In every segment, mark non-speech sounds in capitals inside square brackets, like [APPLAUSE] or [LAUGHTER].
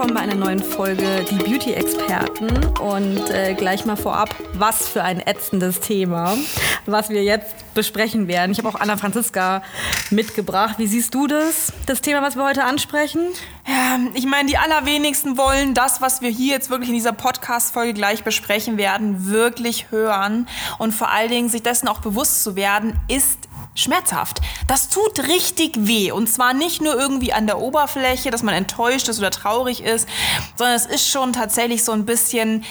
Willkommen bei einer neuen Folge Die Beauty-Experten. Und äh, gleich mal vorab, was für ein ätzendes Thema, was wir jetzt besprechen werden. Ich habe auch Anna Franziska mitgebracht. Wie siehst du das, das Thema, was wir heute ansprechen? Ja, ich meine, die allerwenigsten wollen das, was wir hier jetzt wirklich in dieser Podcast-Folge gleich besprechen werden, wirklich hören. Und vor allen Dingen sich dessen auch bewusst zu werden, ist schmerzhaft. Das tut richtig weh. Und zwar nicht nur irgendwie an der Oberfläche, dass man enttäuscht ist oder traurig ist, sondern es ist schon tatsächlich so ein bisschen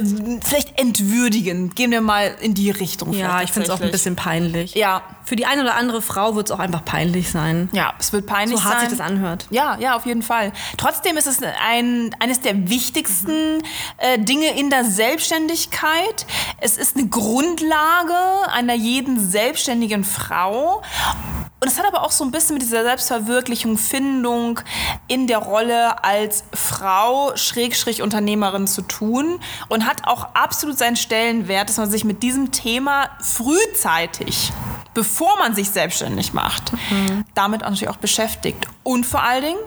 äh, vielleicht entwürdigend. Gehen wir mal in die Richtung. Ja, ich finde es auch ein bisschen peinlich. Ja. Für die eine oder andere Frau wird es auch einfach peinlich sein. Ja, es wird peinlich so hart sein. sich das anhört. Ja, ja, auf jeden Fall. Trotzdem ist es ein, eines der wichtigsten äh, Dinge in der Selbstständigkeit. Es ist eine Grundlage einer jeden selbstständigen Frau. Und es hat aber auch so ein bisschen mit dieser Selbstverwirklichung, Findung in der Rolle als Frau, Schrägstrich Unternehmerin zu tun und hat auch absolut seinen Stellenwert, dass man sich mit diesem Thema frühzeitig, bevor man sich selbstständig macht, mhm. damit natürlich auch beschäftigt. Und vor allen Dingen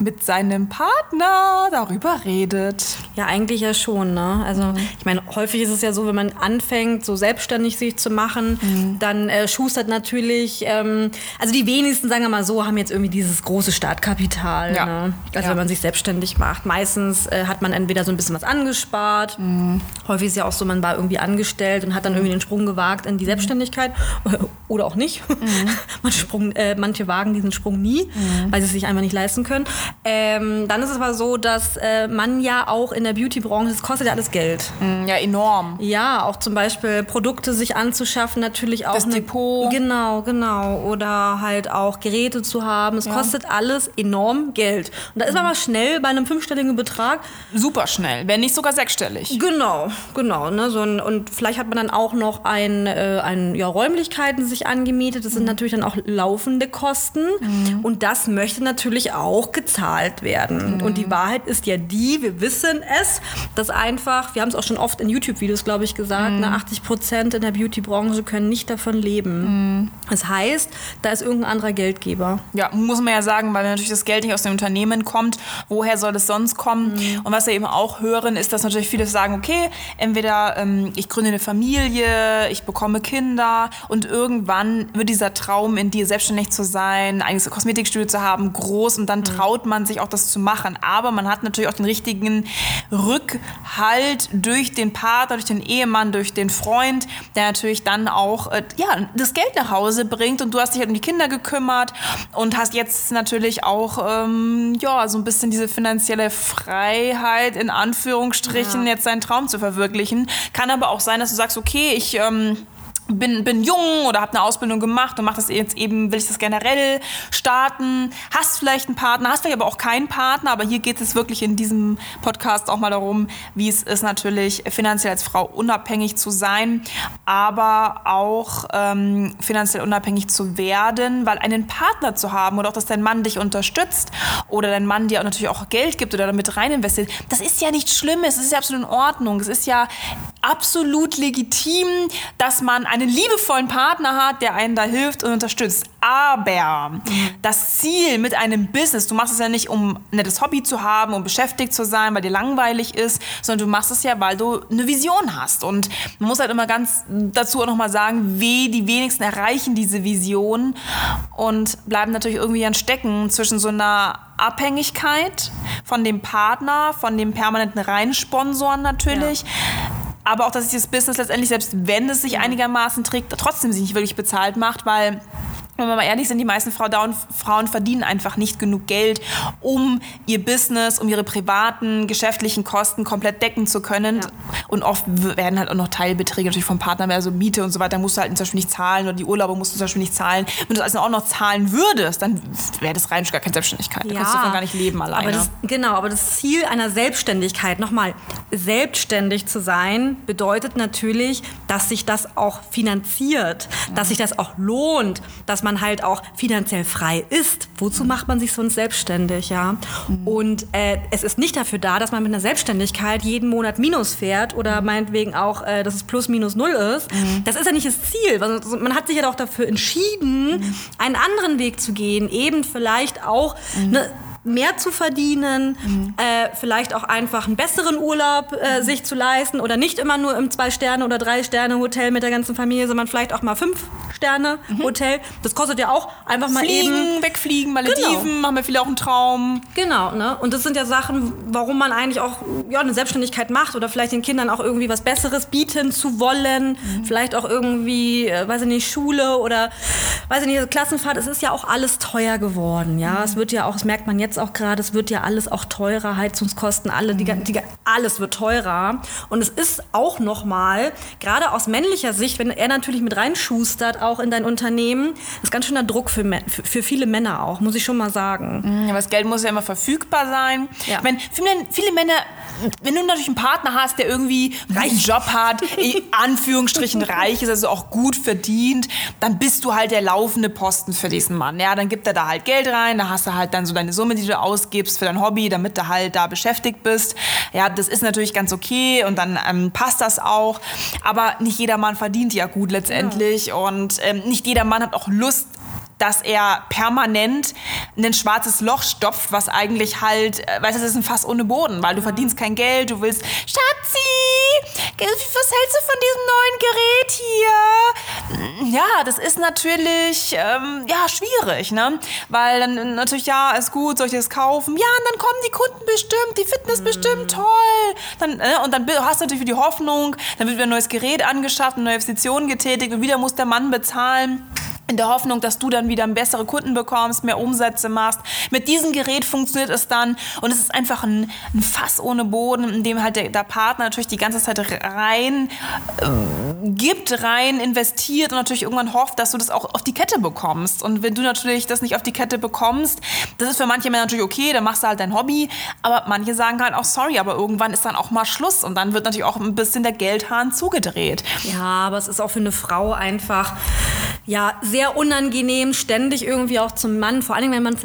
mit seinem Partner darüber redet. Ja, eigentlich ja schon. Ne? Also mhm. ich meine, häufig ist es ja so, wenn man anfängt, so selbstständig sich zu machen, mhm. dann äh, schustert natürlich, ähm, also die wenigsten, sagen wir mal so, haben jetzt irgendwie dieses große Startkapital. Ja. Ne? Also ja. wenn man sich selbstständig macht. Meistens äh, hat man entweder so ein bisschen was angespart. Mhm. Häufig ist ja auch so, man war irgendwie angestellt und hat dann irgendwie den Sprung gewagt in die Selbstständigkeit. [LAUGHS] Oder auch nicht. Mhm. manche, Sprung, äh, manche wagen diesen Sprung nie, mhm. weil sie es sich einfach nicht leisten können. Ähm, dann ist es aber so, dass äh, man ja auch in der Beauty-Branche, das kostet ja alles Geld. Mm, ja, enorm. Ja, auch zum Beispiel Produkte sich anzuschaffen, natürlich auch. Das eine, Depot. Genau, genau. Oder halt auch Geräte zu haben. Es ja. kostet alles enorm Geld. Und da ist man mal schnell bei einem fünfstelligen Betrag. Super schnell, wenn nicht sogar sechsstellig. Genau, genau. Ne? So ein, und vielleicht hat man dann auch noch ein, äh, ein, ja, Räumlichkeiten sich angemietet. Das sind mhm. natürlich dann auch laufende Kosten. Mhm. Und das möchte natürlich auch gezahlt werden. Mhm. Und die Wahrheit ist ja die, wir wissen es, dass einfach, wir haben es auch schon oft in YouTube-Videos, glaube ich, gesagt, mhm. 80 Prozent in der Beauty-Branche können nicht davon leben. Mhm. Das heißt, da ist irgendein anderer Geldgeber. Ja, muss man ja sagen, weil natürlich das Geld nicht aus dem Unternehmen kommt. Woher soll es sonst kommen? Mhm. Und was wir eben auch hören, ist, dass natürlich viele sagen, okay, entweder ähm, ich gründe eine Familie, ich bekomme Kinder und irgendwann wird dieser Traum in dir selbstständig zu sein, ein eigenes Kosmetikstudio zu haben, groß und dann mhm. traut man sich auch das zu machen. Aber man hat natürlich auch den richtigen Rückhalt durch den Partner, durch den Ehemann, durch den Freund, der natürlich dann auch äh, ja, das Geld nach Hause bringt und du hast dich halt um die Kinder gekümmert und hast jetzt natürlich auch ähm, ja, so ein bisschen diese finanzielle Freiheit in Anführungsstrichen, ja. jetzt seinen Traum zu verwirklichen. Kann aber auch sein, dass du sagst, okay, ich ähm, bin, bin jung oder habe eine Ausbildung gemacht und mache das jetzt eben, will ich das generell starten. Hast vielleicht einen Partner, hast vielleicht aber auch keinen Partner, aber hier geht es wirklich in diesem Podcast auch mal darum, wie es ist natürlich finanziell als Frau unabhängig zu sein, aber auch ähm, finanziell unabhängig zu werden, weil einen Partner zu haben oder auch, dass dein Mann dich unterstützt oder dein Mann dir natürlich auch Geld gibt oder damit rein investiert, das ist ja nichts Schlimmes, es ist ja absolut in Ordnung, es ist ja absolut legitim, dass man einen liebevollen Partner hat, der einen da hilft und unterstützt. Aber das Ziel mit einem Business, du machst es ja nicht, um ein nettes Hobby zu haben, um beschäftigt zu sein, weil dir langweilig ist, sondern du machst es ja, weil du eine Vision hast. Und man muss halt immer ganz dazu auch nochmal sagen, wie die wenigsten erreichen diese Vision und bleiben natürlich irgendwie an Stecken zwischen so einer Abhängigkeit von dem Partner, von dem permanenten Reinsponsoren natürlich. Ja aber auch, dass sich das Business letztendlich, selbst wenn es sich einigermaßen trägt, trotzdem sich nicht wirklich bezahlt macht, weil wenn wir mal ehrlich sind, die meisten Frauen, verdienen einfach nicht genug Geld, um ihr Business, um ihre privaten, geschäftlichen Kosten komplett decken zu können. Ja. Und oft werden halt auch noch Teilbeträge natürlich vom Partner, mehr so Miete und so weiter, musst du halt zum Beispiel nicht zahlen oder die Urlaube musst du zum Beispiel nicht zahlen. Wenn du das also auch noch zahlen würdest, dann wäre das rein gar keine Selbstständigkeit. Da ja, kannst du davon gar nicht leben alleine. Aber das, genau, aber das Ziel einer Selbstständigkeit, nochmal, selbstständig zu sein, bedeutet natürlich, dass sich das auch finanziert, dass sich das auch lohnt, dass man halt auch finanziell frei ist. Wozu macht man sich sonst selbstständig, ja? Und äh, es ist nicht dafür da, dass man mit einer Selbstständigkeit jeden Monat Minus fährt oder meinetwegen auch, äh, dass es plus minus null ist. Mhm. Das ist ja nicht das Ziel. Man hat sich ja auch dafür entschieden, einen anderen Weg zu gehen, eben vielleicht auch eine mehr zu verdienen, mhm. äh, vielleicht auch einfach einen besseren Urlaub äh, mhm. sich zu leisten oder nicht immer nur im Zwei-Sterne- oder Drei-Sterne-Hotel mit der ganzen Familie, sondern vielleicht auch mal fünf Sterne-Hotel. Mhm. Das kostet ja auch einfach mal Fliegen, eben. wegfliegen, Malediven, genau. haben wir viele auch einen Traum. Genau, ne? Und das sind ja Sachen, warum man eigentlich auch ja, eine Selbstständigkeit macht oder vielleicht den Kindern auch irgendwie was Besseres bieten zu wollen. Mhm. Vielleicht auch irgendwie, äh, weiß ich nicht, Schule oder weiß ich nicht, Klassenfahrt. Es ist ja auch alles teuer geworden, ja. Mhm. Es wird ja auch, das merkt man jetzt auch gerade, es wird ja alles auch teurer, Heizungskosten, alle, die, die, alles wird teurer. Und es ist auch nochmal, gerade aus männlicher Sicht, wenn er natürlich mit reinschustert, auch in dein Unternehmen, ist ganz schöner Druck für, für, für viele Männer auch, muss ich schon mal sagen. Mhm, aber das Geld muss ja immer verfügbar sein. Ja. Ich meine, viele, viele Männer, wenn du natürlich einen Partner hast, der irgendwie einen reichen [LAUGHS] Job hat, in Anführungsstrichen reich ist, also auch gut verdient, dann bist du halt der laufende Posten für diesen Mann. Ja, dann gibt er da halt Geld rein, da hast du halt dann so deine Summe, die du ausgibst für dein Hobby, damit du halt da beschäftigt bist. Ja, das ist natürlich ganz okay und dann ähm, passt das auch. Aber nicht jeder Mann verdient ja gut letztendlich ja. und ähm, nicht jeder Mann hat auch Lust, dass er permanent ein schwarzes Loch stopft, was eigentlich halt, äh, weißt du, das ist ein Fass ohne Boden, weil du verdienst kein Geld, du willst, Schatzi, was hältst du von diesem neuen Gerät hier? Ja, das ist natürlich, ähm, ja, schwierig, ne? Weil dann natürlich, ja, ist gut, soll ich das kaufen? Ja, und dann kommen die Kunden bestimmt, die finden es bestimmt mhm. toll. Dann, äh, und dann hast du natürlich die Hoffnung, dann wird wieder ein neues Gerät angeschafft, eine neue Investition getätigt und wieder muss der Mann bezahlen in der Hoffnung, dass du dann wieder bessere Kunden bekommst, mehr Umsätze machst. Mit diesem Gerät funktioniert es dann und es ist einfach ein, ein Fass ohne Boden, in dem halt der, der Partner natürlich die ganze Zeit rein äh, gibt, rein investiert und natürlich irgendwann hofft, dass du das auch auf die Kette bekommst. Und wenn du natürlich das nicht auf die Kette bekommst, das ist für manche Männer natürlich okay, dann machst du halt dein Hobby, aber manche sagen halt auch sorry, aber irgendwann ist dann auch mal Schluss und dann wird natürlich auch ein bisschen der Geldhahn zugedreht. Ja, aber es ist auch für eine Frau einfach ja sehr unangenehm, ständig irgendwie auch zum Mann, vor allem wenn man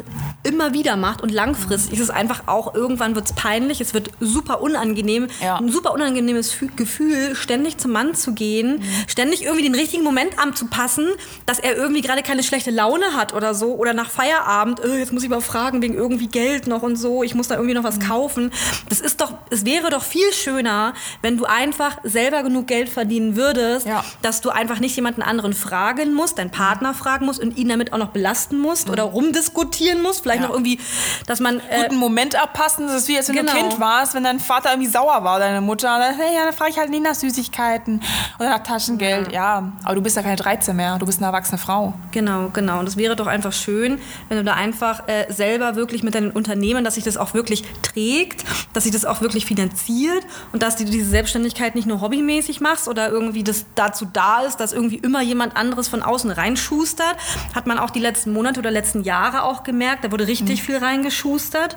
immer wieder macht und langfristig ist es einfach auch, irgendwann wird es peinlich, es wird super unangenehm, ja. ein super unangenehmes Gefühl, ständig zum Mann zu gehen, mhm. ständig irgendwie den richtigen Moment anzupassen, dass er irgendwie gerade keine schlechte Laune hat oder so oder nach Feierabend, oh, jetzt muss ich mal fragen wegen irgendwie Geld noch und so, ich muss da irgendwie noch was mhm. kaufen. Das ist doch, es wäre doch viel schöner, wenn du einfach selber genug Geld verdienen würdest, ja. dass du einfach nicht jemanden anderen fragen musst, deinen Partner fragen musst und ihn damit auch noch belasten musst mhm. oder rumdiskutieren musst, vielleicht ja. noch irgendwie, dass man äh, guten Moment abpassen. Das ist wie als wenn genau. du Kind warst, wenn dein Vater irgendwie sauer war, deine Mutter, dann, hey, ja, dann frage ich halt nicht nach Süßigkeiten oder nach Taschengeld. Ja. ja, aber du bist ja keine 13 mehr, du bist eine erwachsene Frau. Genau, genau. Und es wäre doch einfach schön, wenn du da einfach äh, selber wirklich mit deinen Unternehmen, dass sich das auch wirklich trägt, dass sich das auch wirklich finanziert und dass du diese Selbstständigkeit nicht nur hobbymäßig machst oder irgendwie das dazu da ist, dass irgendwie immer jemand anderes von außen reinschustert. Hat man auch die letzten Monate oder letzten Jahre auch gemerkt. Da wurde richtig mhm. viel reingeschustert.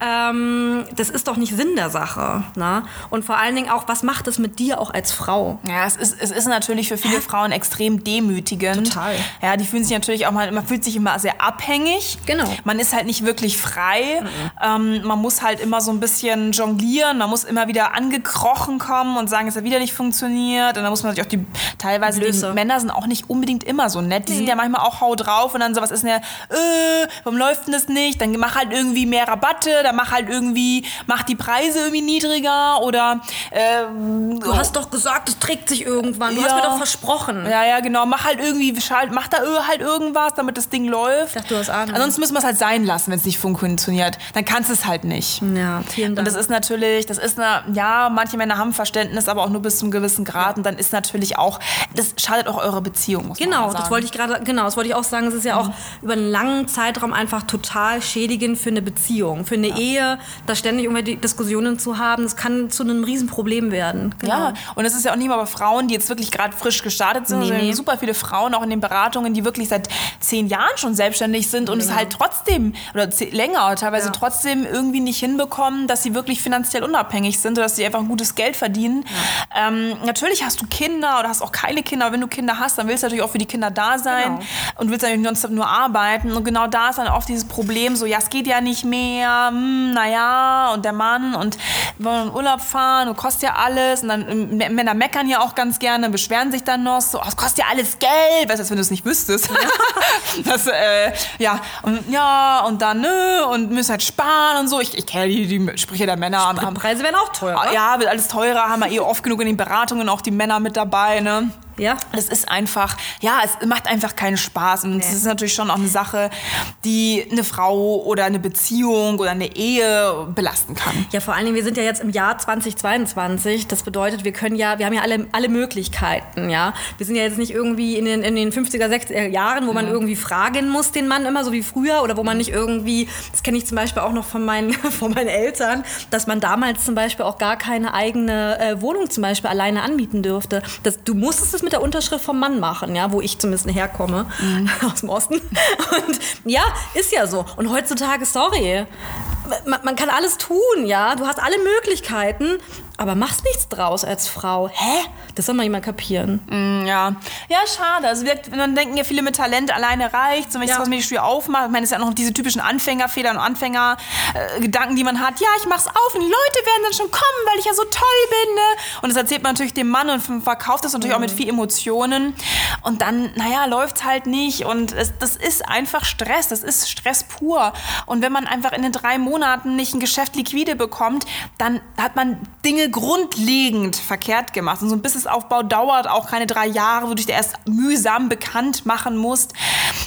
Ähm, das ist doch nicht Sinn der Sache. Ne? Und vor allen Dingen auch, was macht es mit dir auch als Frau? Ja, es ist, es ist natürlich für viele Frauen extrem demütigend. Total. Ja, die fühlen sich natürlich auch mal, man fühlt sich immer sehr abhängig. Genau. Man ist halt nicht wirklich frei. Mhm. Ähm, man muss halt immer so ein bisschen jonglieren. Man muss immer wieder angekrochen kommen und sagen, es hat wieder nicht funktioniert. Und dann muss man sich auch die, teilweise Blöße. die Männer sind auch nicht unbedingt immer so nett. Die nee. sind ja manchmal auch hau drauf und dann sowas ist denn ja, äh, warum läuft denn das nicht? Dann mach halt irgendwie mehr Rabatte, dann mach halt irgendwie, mach die Preise irgendwie niedriger oder äh, Du hast doch gesagt, es trägt sich irgendwann. Du ja. hast mir doch versprochen. Ja, ja, genau. Mach halt irgendwie, mach da halt irgendwas, damit das Ding läuft. Ich dachte, du hast Ahnung. Ansonsten müssen wir es halt sein lassen, wenn es nicht funktioniert. Dann kannst du es halt nicht. Ja, vielen Dank. Und das ist natürlich, das ist eine, ja, manche Männer haben Verständnis, aber auch nur bis zum gewissen Grad. Und dann ist natürlich auch, das schadet auch eure Beziehung. Muss genau, das wollte ich gerade, genau, das wollte ich auch sagen. Es ist ja auch mhm. über einen langen Zeitraum einfach total schädigend für eine Beziehung, für eine ja. Ehe, da ständig irgendwelche Diskussionen zu haben. Das kann zu einem Riesenproblem werden. Genau. Ja, und es ist ja auch nicht mal bei Frauen, die jetzt wirklich gerade frisch gestartet sind. Nee, nee. super viele Frauen auch in den Beratungen, die wirklich seit zehn Jahren schon selbstständig sind und ja. es halt trotzdem, oder länger teilweise ja. trotzdem irgendwie nicht hinbekommen, dass sie wirklich finanziell unabhängig sind oder dass sie einfach ein gutes Geld verdienen. Ja. Ähm, natürlich hast du Kinder oder hast auch keine Kinder, aber wenn du Kinder hast, dann willst du natürlich auch für die Kinder da sein genau. und willst natürlich nur arbeiten. Und genau da ist dann oft dieses Problem, so, ja, es geht ja nicht mehr, hm, naja, und der Mann und wollen in Urlaub fahren und kostet ja alles. Und dann ähm, Männer meckern ja auch ganz gerne, beschweren sich dann noch so, oh, es kostet ja alles Geld, weißt du, als wenn du es nicht wüsstest. Ja. [LAUGHS] das, äh, ja, und ja, und dann, nö, und müssen halt sparen und so. Ich, ich kenne die, die Sprüche der Männer. Am, Preise werden auch teurer. Ja, wird alles teurer, haben wir eh oft genug in den Beratungen auch die Männer mit dabei, ne? Ja. Es ist einfach, ja, es macht einfach keinen Spaß. Und es nee. ist natürlich schon auch eine Sache, die eine Frau oder eine Beziehung oder eine Ehe belasten kann. Ja, vor allen Dingen, wir sind ja jetzt im Jahr 2022. Das bedeutet, wir können ja, wir haben ja alle, alle Möglichkeiten, ja. Wir sind ja jetzt nicht irgendwie in den, in den 50er, 60er Jahren, wo man irgendwie fragen muss, den Mann immer so wie früher, oder wo man nicht irgendwie, das kenne ich zum Beispiel auch noch von meinen, [LAUGHS] von meinen Eltern, dass man damals zum Beispiel auch gar keine eigene äh, Wohnung zum Beispiel alleine anbieten dürfte. Das, du musstest es mit der Unterschrift vom Mann machen, ja, wo ich zumindest herkomme, mhm. [LAUGHS] aus dem Osten. Und ja, ist ja so. Und heutzutage, sorry, man, man, kann alles tun, ja. Du hast alle Möglichkeiten, aber machst nichts draus als Frau. Hä? Das soll mal jemand kapieren. Mm, ja. Ja, schade. Also wir, dann denken ja viele mit Talent alleine reicht. So, wenn ich ja. das Kosmetikstudio aufmache, ich meine, es ist ja noch diese typischen Anfängerfehler und Anfängergedanken, äh, die man hat. Ja, ich mach's auf und die Leute werden dann schon kommen, weil ich ja so toll bin. Ne? Und das erzählt man natürlich dem Mann und verkauft das natürlich mhm. auch mit viel Emotionen. Und dann, naja, läuft's halt nicht. Und es, das ist einfach Stress. Das ist Stress pur. Und wenn man einfach in den drei Monaten nicht ein Geschäft liquide bekommt, dann hat man Dinge grundlegend verkehrt gemacht. Und so ein Businessaufbau dauert auch keine drei Jahre, wo du dich erst mühsam bekannt machen musst.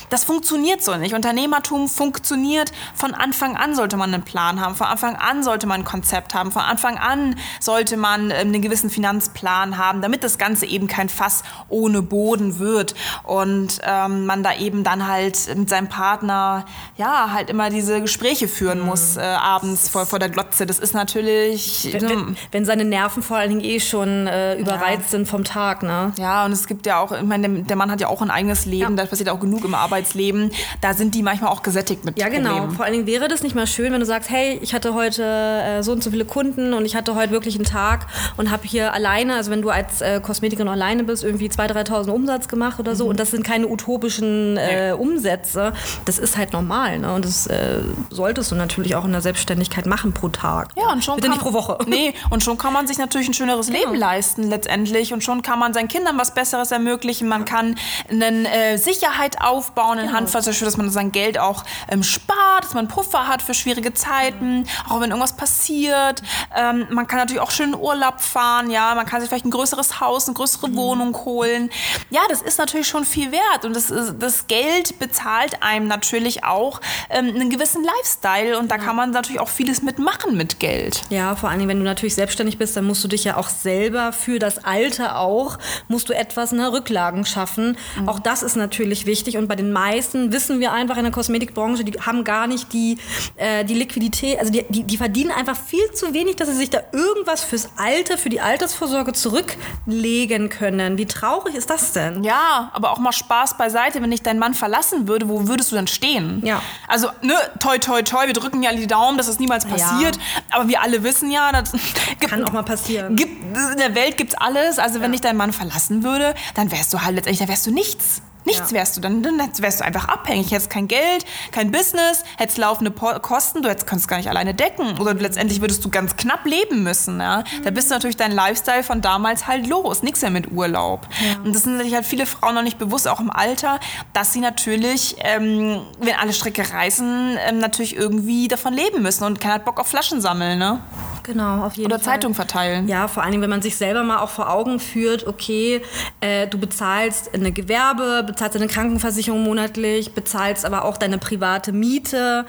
Das funktioniert so nicht. Unternehmertum funktioniert von Anfang an sollte man einen Plan haben. Von Anfang an sollte man ein Konzept haben. Von Anfang an sollte man ähm, einen gewissen Finanzplan haben, damit das Ganze eben kein Fass ohne Boden wird. Und ähm, man da eben dann halt mit seinem Partner, ja, halt immer diese Gespräche führen muss, äh, abends vor, vor der Glotze. Das ist natürlich. Wenn, wenn, wenn seine Nerven vor allen Dingen eh schon äh, überreizt ja. sind vom Tag, ne? Ja, und es gibt ja auch, ich meine, der, der Mann hat ja auch ein eigenes Leben, ja. da passiert auch genug im Arbeitsleben. Da sind die manchmal auch gesättigt mit Ja, genau. Problemen. Vor allen Dingen wäre das nicht mal schön, wenn du sagst, hey, ich hatte heute äh, so und so viele Kunden und ich hatte heute wirklich einen Tag und habe hier alleine, also wenn du als äh, Kosmetikerin alleine bist, irgendwie 2.000, 3.000 Umsatz gemacht oder so mhm. und das sind keine utopischen äh, Umsätze. Das ist halt normal, ne? Und das äh, solltest du natürlich auch in der Selbstständigkeit machen pro Tag. Ja, und schon Bitte nicht pro Woche. [LAUGHS] Nee, und schon kann man sich natürlich ein schöneres Leben ja. leisten letztendlich und schon kann man seinen Kindern was Besseres ermöglichen. Man kann eine äh, Sicherheit aufbauen in genau. Hand, dass man sein Geld auch ähm, spart, dass man Puffer hat für schwierige Zeiten, auch wenn irgendwas passiert. Ähm, man kann natürlich auch schön Urlaub fahren, ja, man kann sich vielleicht ein größeres Haus, eine größere mhm. Wohnung holen. Ja, das ist natürlich schon viel wert und das, das Geld bezahlt einem natürlich auch ähm, einen gewissen Lifestyle und da kann man natürlich auch vieles mitmachen mit Geld. Ja, vor allem, wenn du natürlich selbstständig bist, dann musst du dich ja auch selber für das Alter auch, musst du etwas ne, Rücklagen schaffen. Mhm. Auch das ist natürlich wichtig. Und bei den meisten wissen wir einfach in der Kosmetikbranche, die haben gar nicht die, äh, die Liquidität, also die, die, die, verdienen einfach viel zu wenig, dass sie sich da irgendwas fürs Alter, für die Altersvorsorge zurücklegen können. Wie traurig ist das denn? Ja, aber auch mal Spaß beiseite, wenn ich deinen Mann verlassen würde, wo würdest du dann stehen? Ja. Also, ne, toi, toi, toi, wir drücken ja die Daumen, dass das niemals passiert. Ja. Aber wir alle wissen ja, das [LAUGHS] kann auch mal passieren. Gibt, in der Welt gibt's alles. Also wenn ja. dich dein Mann verlassen würde, dann wärst du halt letztendlich, dann wärst du nichts. Nichts ja. wärst du, dann, dann wärst du einfach abhängig. Hättest kein Geld, kein Business, hättest laufende Kosten, du hättest, könntest gar nicht alleine decken. Oder letztendlich würdest du ganz knapp leben müssen. Ja? Mhm. Da bist du natürlich dein Lifestyle von damals halt los. Nichts mehr mit Urlaub. Ja. Und das sind natürlich halt viele Frauen noch nicht bewusst, auch im Alter, dass sie natürlich, ähm, wenn alle Stricke reißen, ähm, natürlich irgendwie davon leben müssen und keiner hat Bock auf Flaschen sammeln. Ne? Genau, auf jeden Oder Fall. Zeitung verteilen. Ja, vor allem, wenn man sich selber mal auch vor Augen führt, okay, äh, du bezahlst eine Gewerbe, bezahlst deine Krankenversicherung monatlich, bezahlst aber auch deine private Miete,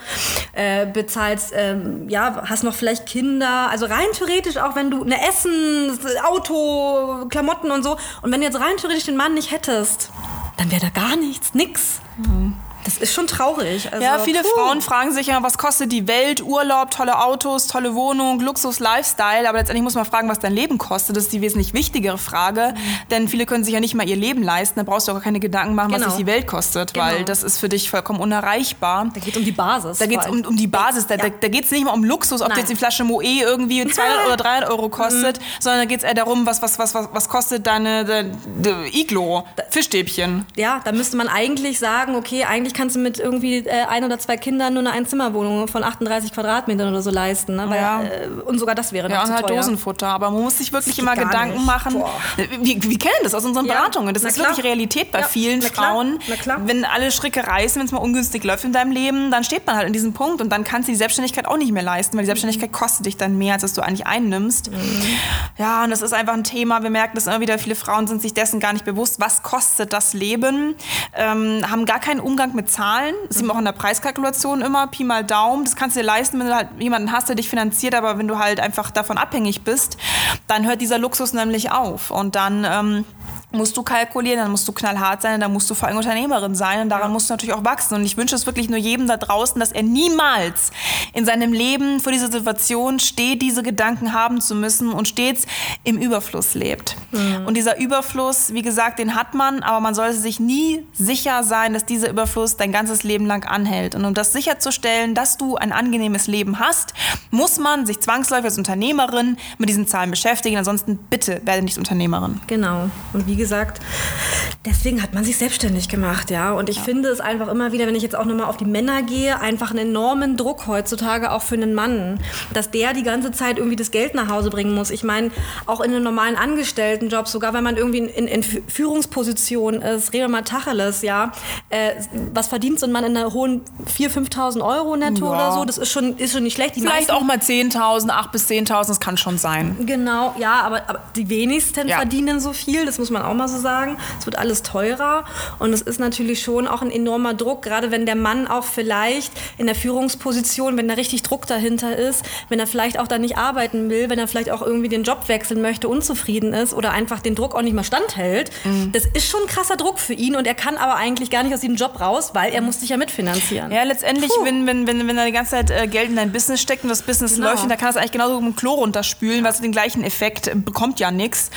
äh, bezahlst, ähm, ja, hast noch vielleicht Kinder. Also rein theoretisch auch, wenn du eine Essen, Auto, Klamotten und so. Und wenn du jetzt rein theoretisch den Mann nicht hättest, dann wäre da gar nichts, nix. Das ist schon traurig. Also, Ja, viele puh. Frauen fragen sich ja, was kostet die Welt? Urlaub, tolle Autos, tolle Wohnung, Luxus, Lifestyle. Aber letztendlich muss man fragen, was dein Leben kostet. Das ist die wesentlich wichtigere Frage. Denn viele können sich ja nicht mal ihr Leben leisten. Da brauchst du auch gar keine Gedanken machen, was Genau. sich die Welt kostet. Genau. Weil das ist für dich vollkommen unerreichbar. Da geht um die Basis. Da geht es vor um, um die Basis. Da, da, Ja. da geht es nicht mal um Luxus, ob jetzt die Flasche Moe irgendwie [LAUGHS] 200 oder 300 Euro kostet, Mhm. sondern da geht es eher darum, was, was, was, was, was kostet deine, de, de Iglo, Fischstäbchen. Ja, da müsste man eigentlich sagen, okay, eigentlich kannst du mit irgendwie äh, ein oder zwei Kindern nur eine Einzimmerwohnung von 38 Quadratmetern oder so leisten. Ne? Weil, Ja. äh, und sogar das wäre Ja, noch und zu halt teuer. Dosenfutter. Aber man muss sich wirklich immer Gedanken nicht. machen. Wir, wir kennen das aus unseren Ja, Beratungen. Das na ist klar. wirklich Realität bei Ja, vielen na Frauen. klar. Wenn alle Stricke reißen, wenn es mal ungünstig läuft in deinem Leben, dann steht man halt in diesem Punkt und dann kannst du die Selbstständigkeit auch nicht mehr leisten, weil die Selbstständigkeit kostet dich dann mehr, als dass du eigentlich einnimmst. Ja, und das ist einfach ein Thema. Wir merken das immer wieder. Viele Frauen sind sich dessen gar nicht bewusst. Was kostet das Leben? Ähm, haben gar keinen Umgang mit Zahlen. Das sieht man auch in der Preiskalkulation immer. Pi mal Daumen. Das kannst du dir leisten, wenn du halt jemanden hast, der dich finanziert. Aber wenn du halt einfach davon abhängig bist, dann hört dieser Luxus nämlich auf. Und dann... Ähm, musst du kalkulieren, dann musst du knallhart sein, dann musst du vor allem Unternehmerin sein und daran musst du natürlich auch wachsen. Und ich wünsche es wirklich nur jedem da draußen, dass er niemals in seinem Leben vor dieser Situation steht, diese Gedanken haben zu müssen und stets im Überfluss lebt. Und dieser Überfluss, wie gesagt, den hat man, aber man sollte sich nie sicher sein, dass dieser Überfluss dein ganzes Leben lang anhält. Und um das sicherzustellen, dass du ein angenehmes Leben hast, muss man sich zwangsläufig als Unternehmerin mit diesen Zahlen beschäftigen. Ansonsten bitte werde nicht Unternehmerin. Genau. Und wie gesagt, gesagt, deswegen hat man sich selbstständig gemacht, ja. Und ich finde es einfach immer wieder, wenn ich jetzt auch nochmal auf die Männer gehe, einfach einen enormen Druck heutzutage auch für einen Mann, dass der die ganze Zeit irgendwie das Geld nach Hause bringen muss. Ich meine, auch in einem normalen Angestelltenjob, sogar wenn man irgendwie in, in Führungsposition ist, reden wir mal Tacheles, ja. Äh, was verdient so ein Mann in einer hohen 4.000, 5.000 Euro netto Ja. oder so? Das ist schon, ist schon nicht schlecht. Die Vielleicht auch mal 10.000, 8.000 bis 10.000, das kann schon sein. Genau, ja, aber, aber die wenigsten Ja. verdienen so viel, das muss man auch mal so sagen. Es wird alles teurer und es ist natürlich schon auch ein enormer Druck, gerade wenn der Mann auch vielleicht in der Führungsposition, wenn da richtig Druck dahinter ist, wenn er vielleicht auch da nicht arbeiten will, wenn er vielleicht auch irgendwie den Job wechseln möchte, unzufrieden ist oder einfach den Druck auch nicht mehr standhält. Mhm. Das ist schon ein krasser Druck für ihn und er kann aber eigentlich gar nicht aus diesem Job raus, weil er muss sich ja mitfinanzieren. Ja, letztendlich, Puh. wenn, wenn, wenn, wenn da die ganze Zeit äh, Geld in dein Business steckt und das Business Genau. läuft, dann kann das eigentlich genauso mit dem Klo runterspülen, weil es den gleichen Effekt äh, bekommt ja nichts.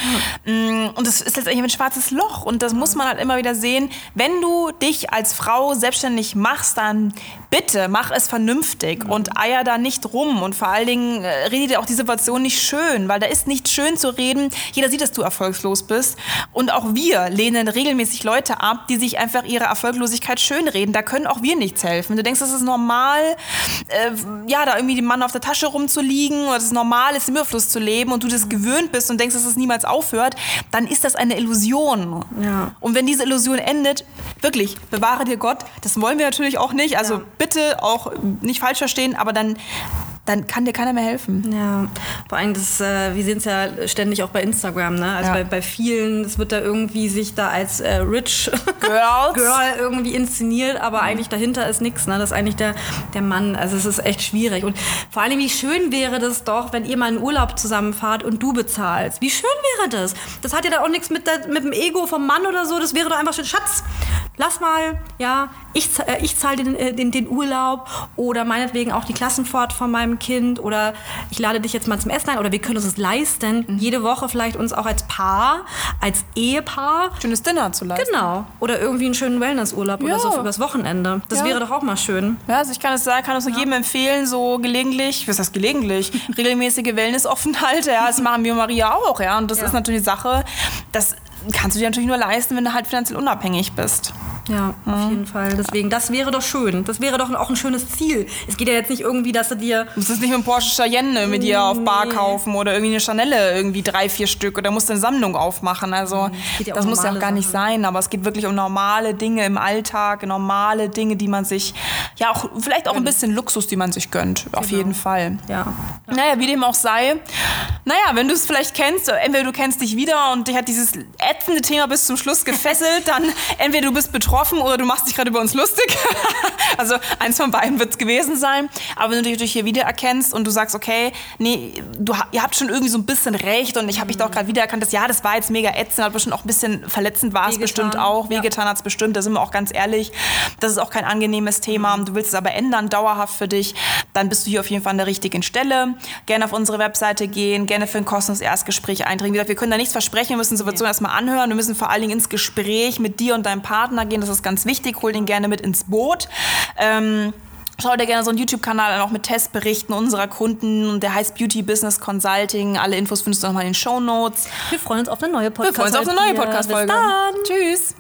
Mm, Und das ist letztendlich ein schwarzes Loch. Und das muss man halt immer wieder sehen. Wenn du dich als Frau selbstständig machst, dann bitte mach es vernünftig und eier da nicht rum. Und vor allen Dingen äh, rede dir auch die Situation nicht schön, weil da ist nicht schön zu reden. Jeder sieht, dass du erfolgslos bist. Und auch wir lehnen regelmäßig Leute ab, die sich einfach ihre Erfolglosigkeit schönreden. Da können auch wir nichts helfen. Du denkst, das ist normal, äh, ja, da irgendwie dem Mann auf der Tasche rumzuliegen oder es ist normal ist, im Überfluss zu leben und du das gewöhnt bist und denkst, dass es niemals aufhört, dann ist das eine Illusion. Ja. Und wenn diese Illusion endet, wirklich, bewahre dir Gott. Das wollen wir natürlich auch nicht. Also Ja. bitte auch nicht falsch verstehen, aber dann, dann kann dir keiner mehr helfen. Ja, vor allem das, äh, wir sehen es ja ständig auch bei Instagram, ne? Also Ja. bei, bei vielen, es wird da irgendwie sich da als äh, rich [LAUGHS] Girls. Girl irgendwie inszeniert, aber eigentlich dahinter ist nichts, ne? Das ist eigentlich der, der Mann. Also es ist echt schwierig. Und vor allem, wie schön wäre das doch, wenn ihr mal in Urlaub zusammenfahrt und du bezahlst. Wie schön wäre das? Das hat ja da auch nichts mit, der, mit dem Ego vom Mann oder so. Das wäre doch einfach schön, Schatz, lass mal, ja, ich, äh, ich zahle den, äh, den, den Urlaub oder meinetwegen auch die Klassenfahrt von meinem Kind oder ich lade dich jetzt mal zum Essen ein oder wir können uns das leisten, jede Woche vielleicht uns auch als Paar, als Ehepaar Schönes Dinner zu leisten. Genau. Oder irgendwie einen schönen Wellnessurlaub Ja. oder so für das Wochenende. Das Ja. wäre doch auch mal schön. Ja, also ich kann es sagen, kann es nur jedem empfehlen, so gelegentlich, was heißt gelegentlich, [LAUGHS] regelmäßige Wellnessaufenthalte, ja, das machen wir und Maria auch, ja, und das Ja. ist natürlich die Sache, das kannst du dir natürlich nur leisten, wenn du halt finanziell unabhängig bist. Ja, auf jeden Fall. Deswegen, das wäre doch schön. Das wäre doch auch ein schönes Ziel. Es geht ja jetzt nicht irgendwie, dass du dir. Du musst jetzt nicht mit Porsche Cayenne mit dir auf Bar kaufen oder irgendwie eine Chanel irgendwie drei, vier Stück oder musst eine Sammlung aufmachen. Also geht ja das muss ja auch gar nicht Sachen. sein, aber es geht wirklich um normale Dinge im Alltag, normale Dinge, die man sich, ja auch vielleicht auch ein bisschen Luxus, die man sich gönnt. Auf Genau. jeden Fall. Ja. Naja, wie dem auch sei. Naja, wenn du es vielleicht kennst, entweder du kennst dich wieder und dich hat dieses ätzende Thema bis zum Schluss gefesselt, dann [LAUGHS] entweder du bist betroffen oder du machst dich gerade über uns lustig. [LAUGHS] also eins von beiden wird es gewesen sein. Aber wenn du dich hier wiedererkennst und du sagst, okay, nee, du, ihr habt schon irgendwie so ein bisschen recht und ich habe mich doch gerade wiedererkannt, dass ja, das war jetzt mega ätzend, hat bestimmt auch ein bisschen verletzend war es bestimmt auch, Ja. wehgetan hat es bestimmt, da sind wir auch ganz ehrlich. Das ist auch kein angenehmes Thema. Du willst es aber ändern, dauerhaft für dich, dann bist du hier auf jeden Fall an der richtigen Stelle. Gerne auf unsere Webseite gehen, gerne für ein kostenloses Erstgespräch eintreten. Wie gesagt, wir können da nichts versprechen, wir müssen die Situation erstmal anhören. Wir müssen vor allen Dingen ins Gespräch mit dir und deinem Partner gehen. Das ist ganz wichtig. Hol den gerne mit ins Boot. Ähm, Schau dir gerne so einen YouTube-Kanal an, auch mit Testberichten unserer Kunden. Der heißt Beauty Business Consulting. Alle Infos findest du nochmal in den Show Notes. Wir freuen uns auf eine neue Wir Podcast. freuen uns auf eine neue Podcast-Folge. Bis dann. Tschüss.